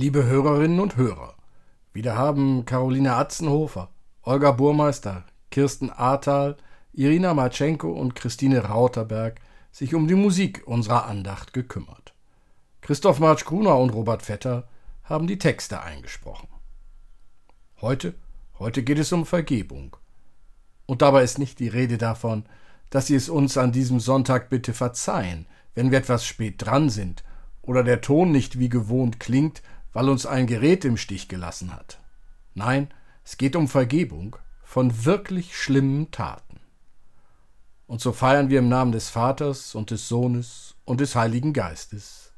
Liebe Hörerinnen und Hörer, wieder haben Caroline Atzenhofer, Olga Burmeister, Kirsten Ahrtal, Irina Matschenko und Christine Rauterberg sich um die Musik unserer Andacht gekümmert. Christoph Marsch-Gruner und Robert Vetter haben die Texte eingesprochen. Heute, heute geht es um Vergebung. Und dabei ist nicht die Rede davon, dass Sie es uns an diesem Sonntag bitte verzeihen, wenn wir etwas spät dran sind oder der Ton nicht wie gewohnt klingt, weil uns ein Gerät im Stich gelassen hat. Nein, es geht um Vergebung von wirklich schlimmen Taten. Und so feiern wir im Namen des Vaters und des Sohnes und des Heiligen Geistes.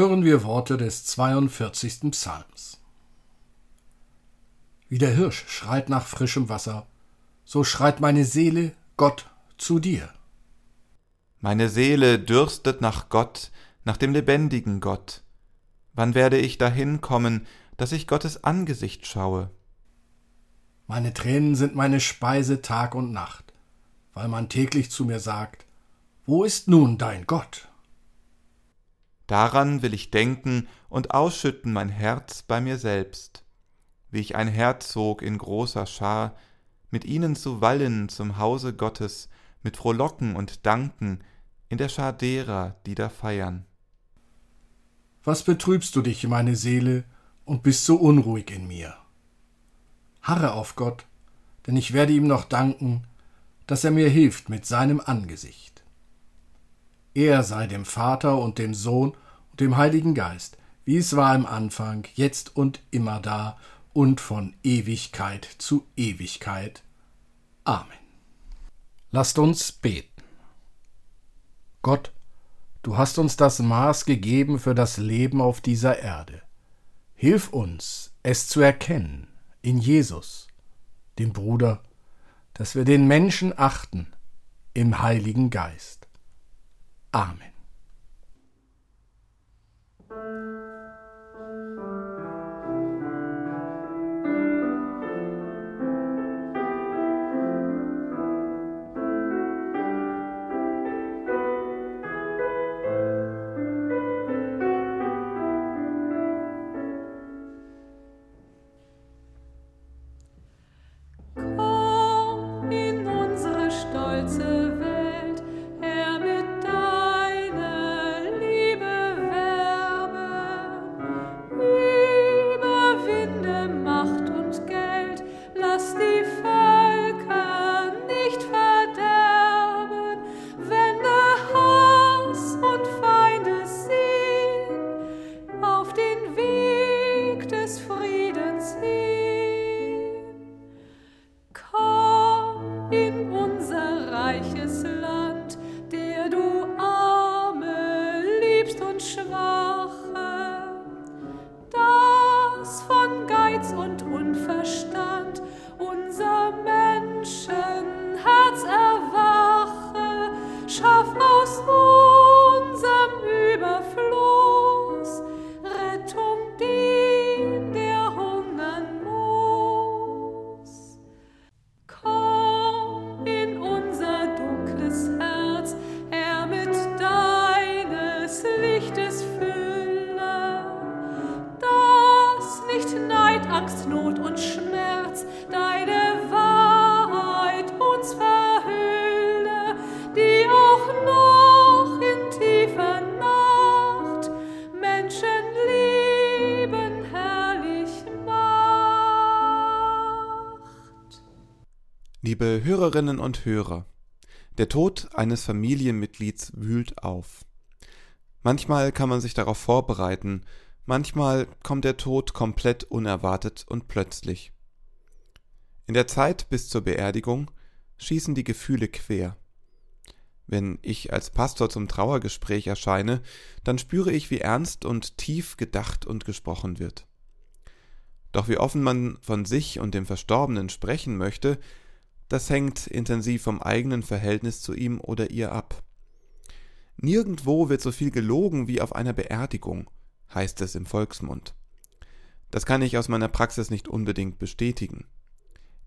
Hören wir Worte des 42. Psalms. Wie der Hirsch schreit nach frischem Wasser, so schreit meine Seele Gott zu dir. Meine Seele dürstet nach Gott, nach dem lebendigen Gott. Wann werde ich dahin kommen, dass ich Gottes Angesicht schaue? Meine Tränen sind meine Speise Tag und Nacht, weil man täglich zu mir sagt, Wo ist nun dein Gott? Daran will ich denken und ausschütten mein Herz bei mir selbst, wie ich ein Herzog in großer Schar, mit ihnen zu wallen zum Hause Gottes, mit Frohlocken und Danken, in der Schar derer, die da feiern. Was betrübst du dich, meine Seele, und bist so unruhig in mir? Harre auf Gott, denn ich werde ihm noch danken, dass er mir hilft mit seinem Angesicht. Er sei dem Vater und dem Sohn und dem Heiligen Geist, wie es war im Anfang, jetzt und immer da und von Ewigkeit zu Ewigkeit. Amen. Lasst uns beten. Gott, du hast uns das Maß gegeben für das Leben auf dieser Erde. Hilf uns, es zu erkennen, in Jesus, dem Bruder, dass wir den Menschen achten, im Heiligen Geist. Amen. Liebe Hörerinnen und Hörer, der Tod eines Familienmitglieds wühlt auf. Manchmal kann man sich darauf vorbereiten, manchmal kommt der Tod komplett unerwartet und plötzlich. In der Zeit bis zur Beerdigung schießen die Gefühle quer. Wenn ich als Pastor zum Trauergespräch erscheine, dann spüre ich, wie ernst und tief gedacht und gesprochen wird. Doch wie offen man von sich und dem Verstorbenen sprechen möchte, das hängt intensiv vom eigenen Verhältnis zu ihm oder ihr ab. Nirgendwo wird so viel gelogen wie auf einer Beerdigung, heißt es im Volksmund. Das kann ich aus meiner Praxis nicht unbedingt bestätigen.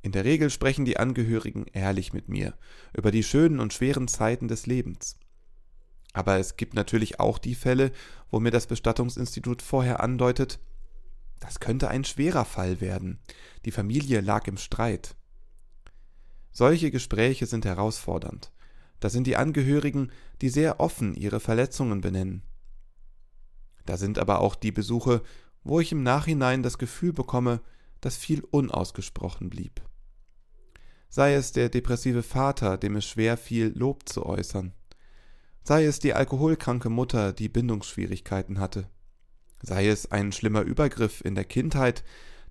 In der Regel sprechen die Angehörigen ehrlich mit mir über die schönen und schweren Zeiten des Lebens. Aber es gibt natürlich auch die Fälle, wo mir das Bestattungsinstitut vorher andeutet, das könnte ein schwerer Fall werden. Die Familie lag im Streit. Solche Gespräche sind herausfordernd. Da sind die Angehörigen, die sehr offen ihre Verletzungen benennen. Da sind aber auch die Besuche, wo ich im Nachhinein das Gefühl bekomme, dass viel unausgesprochen blieb. Sei es der depressive Vater, dem es schwer fiel, Lob zu äußern. Sei es die alkoholkranke Mutter, die Bindungsschwierigkeiten hatte. Sei es ein schlimmer Übergriff in der Kindheit,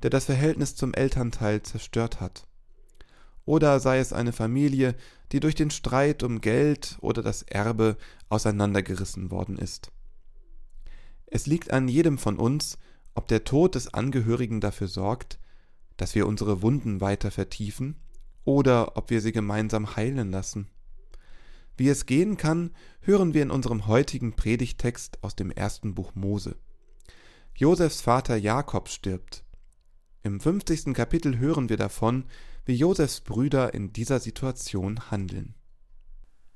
der das Verhältnis zum Elternteil zerstört hat oder sei es eine Familie, die durch den Streit um Geld oder das Erbe auseinandergerissen worden ist. Es liegt an jedem von uns, ob der Tod des Angehörigen dafür sorgt, dass wir unsere Wunden weiter vertiefen oder ob wir sie gemeinsam heilen lassen. Wie es gehen kann, hören wir in unserem heutigen Predigtext aus dem ersten Buch Mose. Josefs Vater Jakob stirbt. Im 50. Kapitel hören wir davon, wie Josefs Brüder in dieser Situation handeln.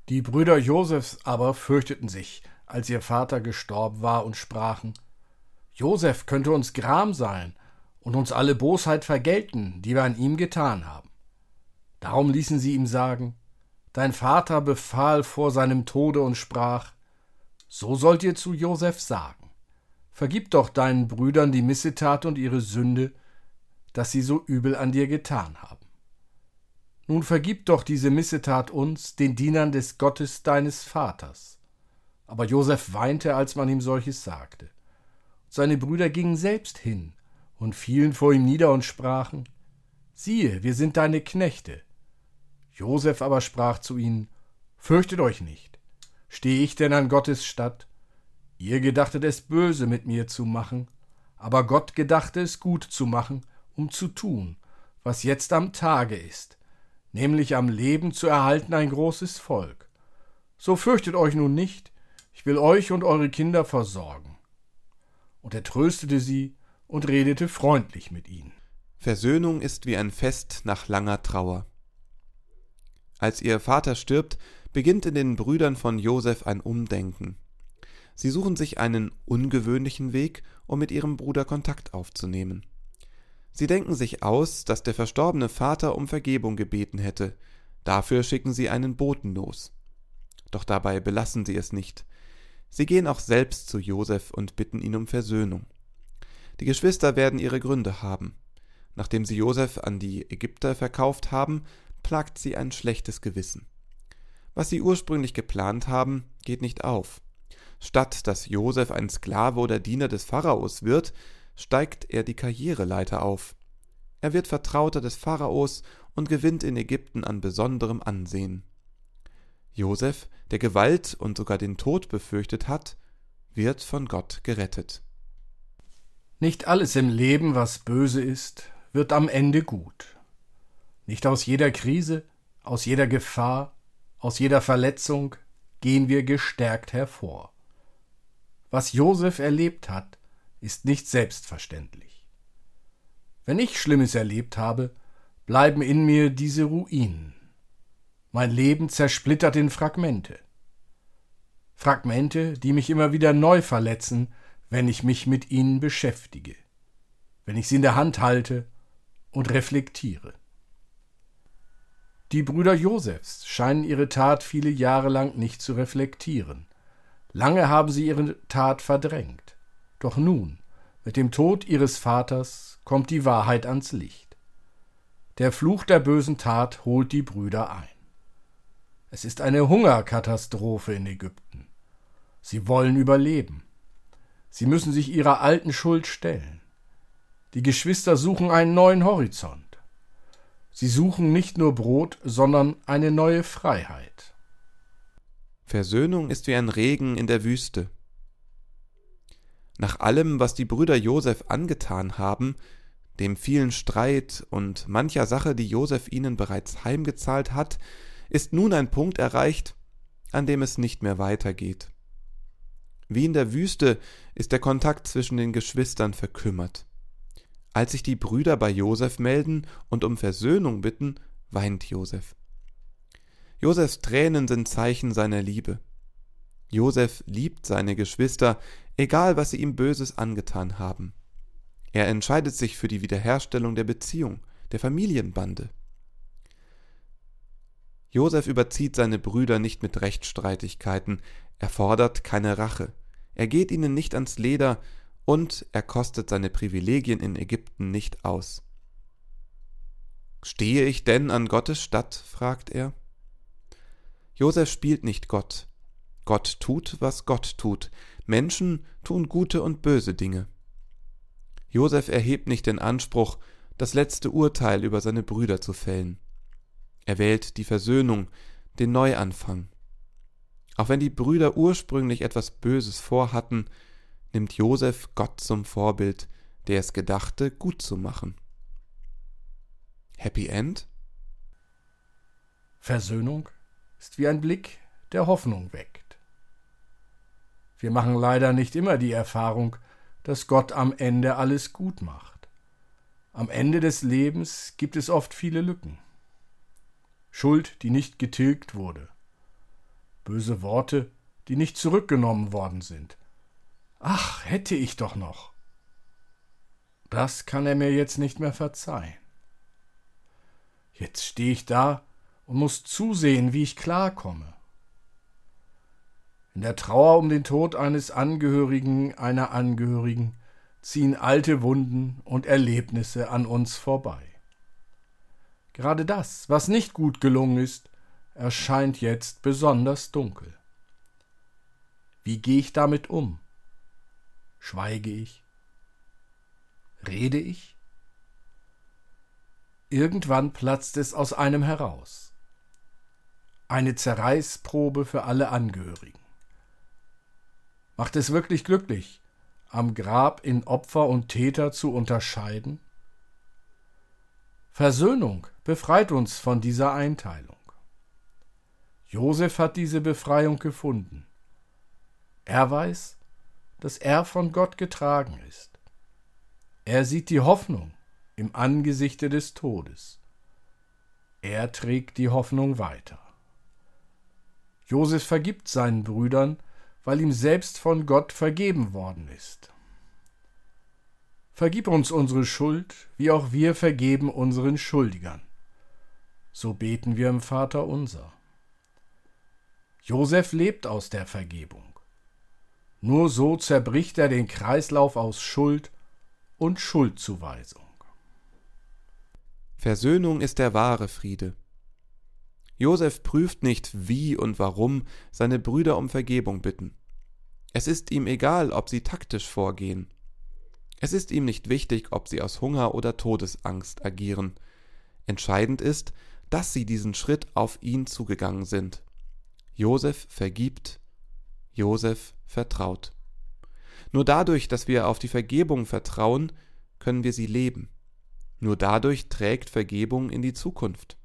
Die Brüder Josefs aber fürchteten sich, als ihr Vater gestorben war, und sprachen Josef könnte uns Gram sein und uns alle Bosheit vergelten, die wir an ihm getan haben. Darum ließen sie ihm sagen Dein Vater befahl vor seinem Tode und sprach So sollt ihr zu Josef sagen Vergib doch deinen Brüdern die Missetat und ihre Sünde, dass sie so übel an dir getan haben. Nun vergib doch diese Missetat uns, den Dienern des Gottes deines Vaters. Aber Josef weinte, als man ihm solches sagte. Seine Brüder gingen selbst hin und fielen vor ihm nieder und sprachen, Siehe, wir sind deine Knechte. Josef aber sprach zu ihnen, Fürchtet euch nicht. Stehe ich denn an Gottes Statt? Ihr gedachtet es böse mit mir zu machen, aber Gott gedachte es gut zu machen, um zu tun, was jetzt am Tage ist, nämlich am Leben zu erhalten ein großes Volk. So fürchtet euch nun nicht, ich will euch und eure Kinder versorgen. und er tröstete sie und redete freundlich mit ihnen. Versöhnung ist wie ein Fest nach langer Trauer. Als ihr Vater stirbt, beginnt in den Brüdern von Josef ein Umdenken. Sie suchen sich einen ungewöhnlichen Weg, um mit ihrem Bruder Kontakt aufzunehmen. Sie denken sich aus, dass der verstorbene Vater um Vergebung gebeten hätte. Dafür schicken sie einen Boten los. Doch dabei belassen sie es nicht. Sie gehen auch selbst zu Josef und bitten ihn um Versöhnung. Die Geschwister werden ihre Gründe haben. Nachdem sie Josef an die Ägypter verkauft haben, plagt sie ein schlechtes Gewissen. Was sie ursprünglich geplant haben, geht nicht auf. Statt dass Josef ein Sklave oder Diener des Pharaos wird, steigt er die Karriereleiter auf. Er wird Vertrauter des Pharaos und gewinnt in Ägypten an besonderem Ansehen. Josef, der Gewalt und sogar den Tod befürchtet hat, wird von Gott gerettet. Nicht alles im Leben, was böse ist, wird am Ende gut. Nicht aus jeder Krise, aus jeder Gefahr, aus jeder Verletzung gehen wir gestärkt hervor. Was Josef erlebt hat, ist nicht selbstverständlich. Wenn ich Schlimmes erlebt habe, bleiben in mir diese Ruinen. Mein Leben zersplittert in Fragmente. Fragmente, die mich immer wieder neu verletzen, wenn ich mich mit ihnen beschäftige, wenn ich sie in der Hand halte und reflektiere. Die Brüder Josefs scheinen ihre Tat viele Jahre lang nicht zu reflektieren. Lange haben sie ihre Tat verdrängt. Doch nun, mit dem Tod ihres Vaters, kommt die Wahrheit ans Licht. Der Fluch der bösen Tat holt die Brüder ein. Es ist eine Hungerkatastrophe in Ägypten. Sie wollen überleben. Sie müssen sich ihrer alten Schuld stellen. Die Geschwister suchen einen neuen Horizont. Sie suchen nicht nur Brot, sondern eine neue Freiheit. Versöhnung ist wie ein Regen in der Wüste. Nach allem, was die Brüder Josef angetan haben, dem vielen Streit und mancher Sache, die Josef ihnen bereits heimgezahlt hat, ist nun ein Punkt erreicht, an dem es nicht mehr weitergeht. Wie in der Wüste ist der Kontakt zwischen den Geschwistern verkümmert. Als sich die Brüder bei Josef melden und um Versöhnung bitten, weint Josef. Josefs Tränen sind Zeichen seiner Liebe. Josef liebt seine Geschwister, egal was sie ihm Böses angetan haben. Er entscheidet sich für die Wiederherstellung der Beziehung, der Familienbande. Josef überzieht seine Brüder nicht mit Rechtsstreitigkeiten, er fordert keine Rache, er geht ihnen nicht ans Leder und er kostet seine Privilegien in Ägypten nicht aus. Stehe ich denn an Gottes Statt? fragt er. Josef spielt nicht Gott. Gott tut, was Gott tut. Menschen tun gute und böse Dinge. Josef erhebt nicht den Anspruch, das letzte Urteil über seine Brüder zu fällen. Er wählt die Versöhnung, den Neuanfang. Auch wenn die Brüder ursprünglich etwas Böses vorhatten, nimmt Josef Gott zum Vorbild, der es gedachte, gut zu machen. Happy End? Versöhnung ist wie ein Blick, der Hoffnung weckt. Wir machen leider nicht immer die Erfahrung, dass Gott am Ende alles gut macht. Am Ende des Lebens gibt es oft viele Lücken. Schuld, die nicht getilgt wurde, böse Worte, die nicht zurückgenommen worden sind. Ach, hätte ich doch noch. Das kann er mir jetzt nicht mehr verzeihen. Jetzt stehe ich da und muss zusehen, wie ich klarkomme. In der Trauer um den Tod eines Angehörigen, einer Angehörigen, ziehen alte Wunden und Erlebnisse an uns vorbei. Gerade das, was nicht gut gelungen ist, erscheint jetzt besonders dunkel. Wie gehe ich damit um? Schweige ich? Rede ich? Irgendwann platzt es aus einem heraus. Eine Zerreißprobe für alle Angehörigen. Macht es wirklich glücklich, am Grab in Opfer und Täter zu unterscheiden? Versöhnung befreit uns von dieser Einteilung. Josef hat diese Befreiung gefunden. Er weiß, dass er von Gott getragen ist. Er sieht die Hoffnung im Angesichte des Todes. Er trägt die Hoffnung weiter. Josef vergibt seinen Brüdern, weil ihm selbst von Gott vergeben worden ist. Vergib uns unsere Schuld, wie auch wir vergeben unseren Schuldigern. So beten wir im Vater unser. Josef lebt aus der Vergebung. Nur so zerbricht er den Kreislauf aus Schuld und Schuldzuweisung. Versöhnung ist der wahre Friede. Josef prüft nicht, wie und warum seine Brüder um Vergebung bitten. Es ist ihm egal, ob sie taktisch vorgehen. Es ist ihm nicht wichtig, ob sie aus Hunger oder Todesangst agieren. Entscheidend ist, dass sie diesen Schritt auf ihn zugegangen sind. Josef vergibt, Josef vertraut. Nur dadurch, dass wir auf die Vergebung vertrauen, können wir sie leben. Nur dadurch trägt Vergebung in die Zukunft.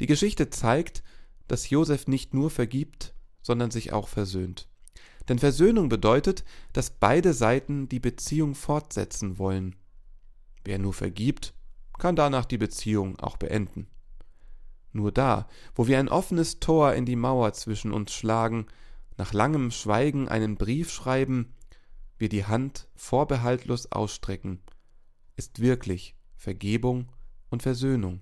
Die Geschichte zeigt, dass Josef nicht nur vergibt, sondern sich auch versöhnt. Denn Versöhnung bedeutet, dass beide Seiten die Beziehung fortsetzen wollen. Wer nur vergibt, kann danach die Beziehung auch beenden. Nur da, wo wir ein offenes Tor in die Mauer zwischen uns schlagen, nach langem Schweigen einen Brief schreiben, wir die Hand vorbehaltlos ausstrecken, ist wirklich Vergebung und Versöhnung.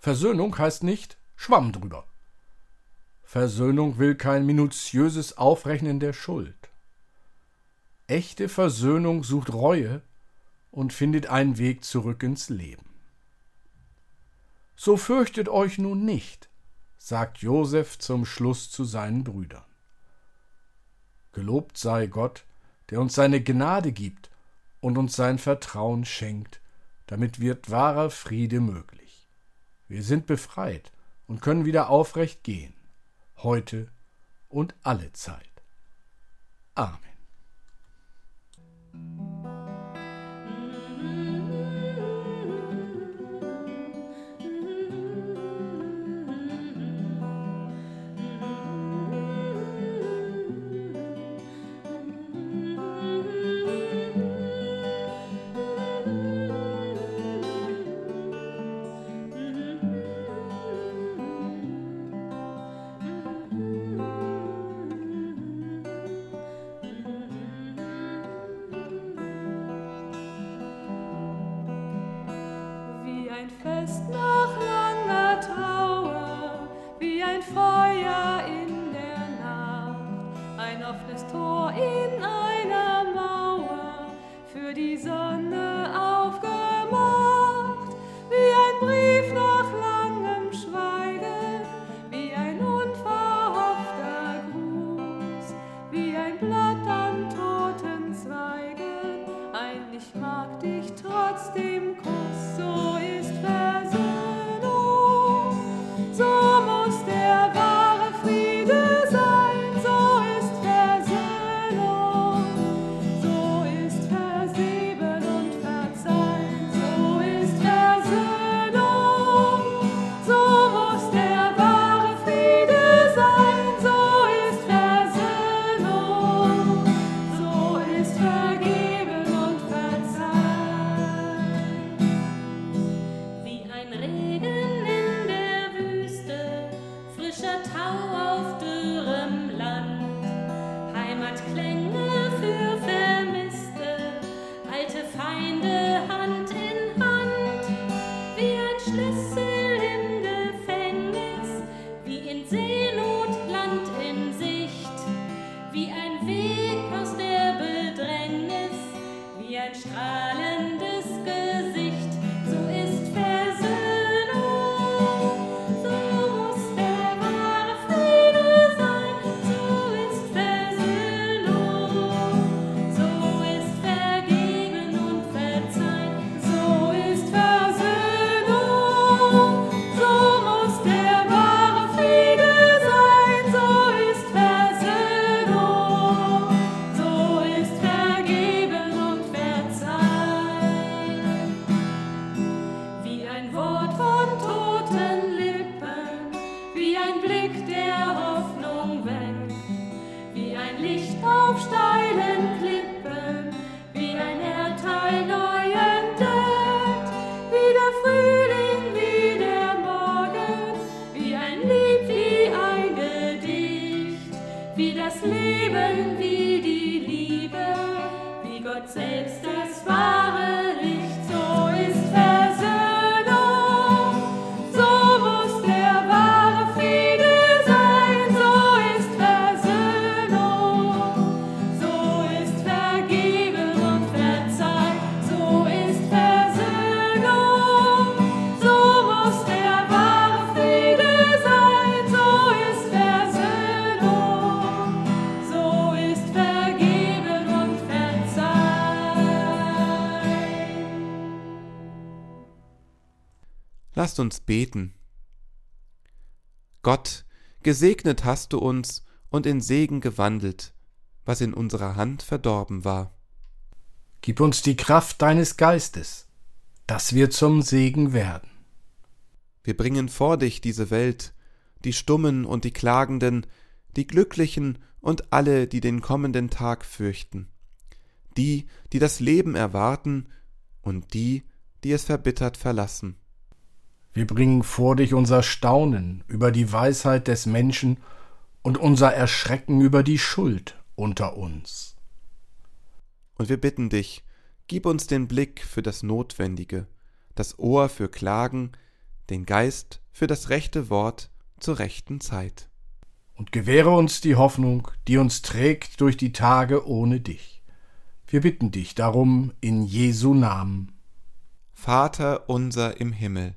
Versöhnung heißt nicht Schwamm drüber. Versöhnung will kein minutiöses Aufrechnen der Schuld. Echte Versöhnung sucht Reue und findet einen Weg zurück ins Leben. So fürchtet euch nun nicht, sagt Josef zum Schluss zu seinen Brüdern. Gelobt sei Gott, der uns seine Gnade gibt und uns sein Vertrauen schenkt, damit wird wahrer Friede möglich. Wir sind befreit und können wieder aufrecht gehen heute und alle Zeit. Amen. Lasst uns beten. Gott, gesegnet hast du uns und in Segen gewandelt, was in unserer Hand verdorben war. Gib uns die Kraft deines Geistes, dass wir zum Segen werden. Wir bringen vor dich diese Welt, die Stummen und die Klagenden, die Glücklichen und alle, die den kommenden Tag fürchten, die, die das Leben erwarten und die, die es verbittert verlassen. Wir bringen vor dich unser Staunen über die Weisheit des Menschen und unser Erschrecken über die Schuld unter uns. Und wir bitten dich, gib uns den Blick für das Notwendige, das Ohr für Klagen, den Geist für das rechte Wort zur rechten Zeit. Und gewähre uns die Hoffnung, die uns trägt durch die Tage ohne dich. Wir bitten dich darum in Jesu Namen. Vater unser im Himmel,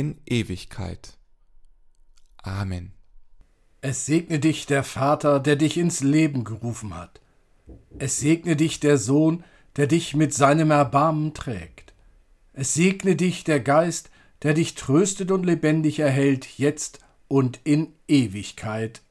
in Ewigkeit. Amen. Es segne dich der Vater, der dich ins Leben gerufen hat. Es segne dich der Sohn, der dich mit seinem Erbarmen trägt. Es segne dich der Geist, der dich tröstet und lebendig erhält, jetzt und in Ewigkeit.